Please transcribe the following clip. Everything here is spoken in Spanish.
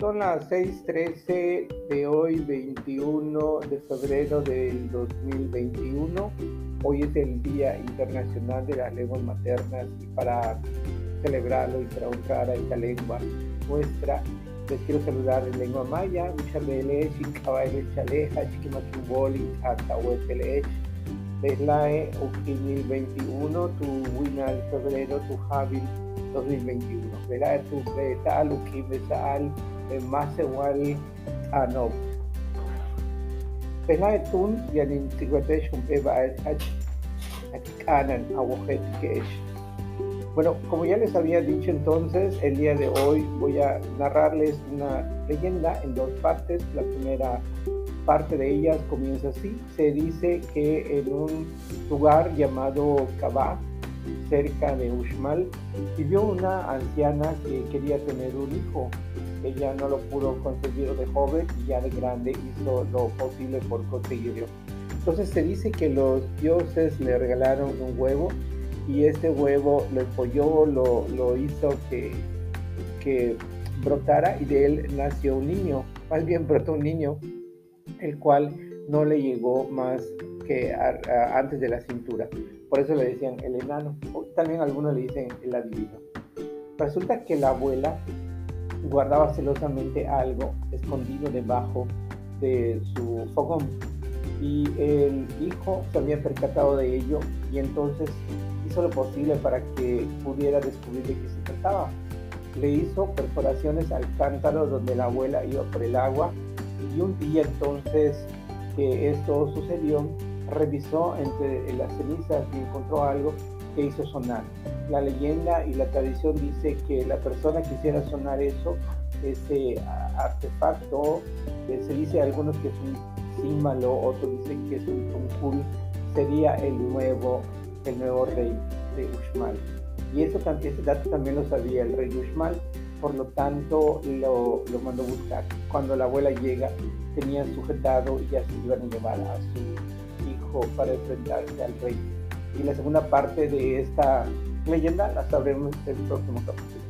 Son las 6:13 de hoy, 21 de febrero del 2021. Hoy es el Día Internacional de las Lenguas Maternas y para celebrarlo y para honrar a esta lengua nuestra, les quiero saludar en lengua maya, Michabele, Chikabaile Chaleja, Chiquimachumboli, Atahuetelech, Beslae, Ukimil 21, tu Winal Febrero, tu Javi 2021. Beslae, tu Betal, Ukim Besal, Masewal, Anob. Beslae Tun, Yanin Tiguatesh, un Beba, Achikanan, Awojet, Kesh. Bueno, como ya les había dicho entonces, el día de hoy voy a narrarles una leyenda en dos partes. La primera parte de ellas comienza así. Se dice que en un lugar llamado Cabá, cerca de Uxmal, vivió una anciana que quería tener un hijo. Ella no lo pudo conseguir de joven y ya de grande hizo lo posible por conseguirlo. Entonces se dice que los dioses le regalaron un huevo y este huevo lo empolló, lo, hizo que, que brotara y de él nació un niño, más bien brotó un niño, el cual no le llegó más que antes de la cintura. Por eso le decían el enano, o también algunos le dicen el adivino. Resulta que la abuela guardaba celosamente algo escondido debajo de su fogón y el hijo se había percatado de ello y entonces hizo lo posible para que pudiera descubrir de qué se trataba. Le hizo perforaciones al cántaro donde la abuela iba por el agua y un día entonces que esto sucedió, revisó entre las cenizas y encontró algo que hizo sonar. La leyenda y la tradición dice que la persona que hiciera sonar eso, ese artefacto, se dice algunos que es un símbolo, otros dicen que es un tuncul, sería el nuevo el nuevo rey de Uxmal. Y eso, ese dato también lo sabía el rey Uxmal, por lo tanto lo, lo mandó buscar. Cuando la abuela llega, tenía sujetado y ya se iban a llevar a su hijo para enfrentarse al rey. Y la segunda parte de esta leyenda la sabremos en el próximo capítulo.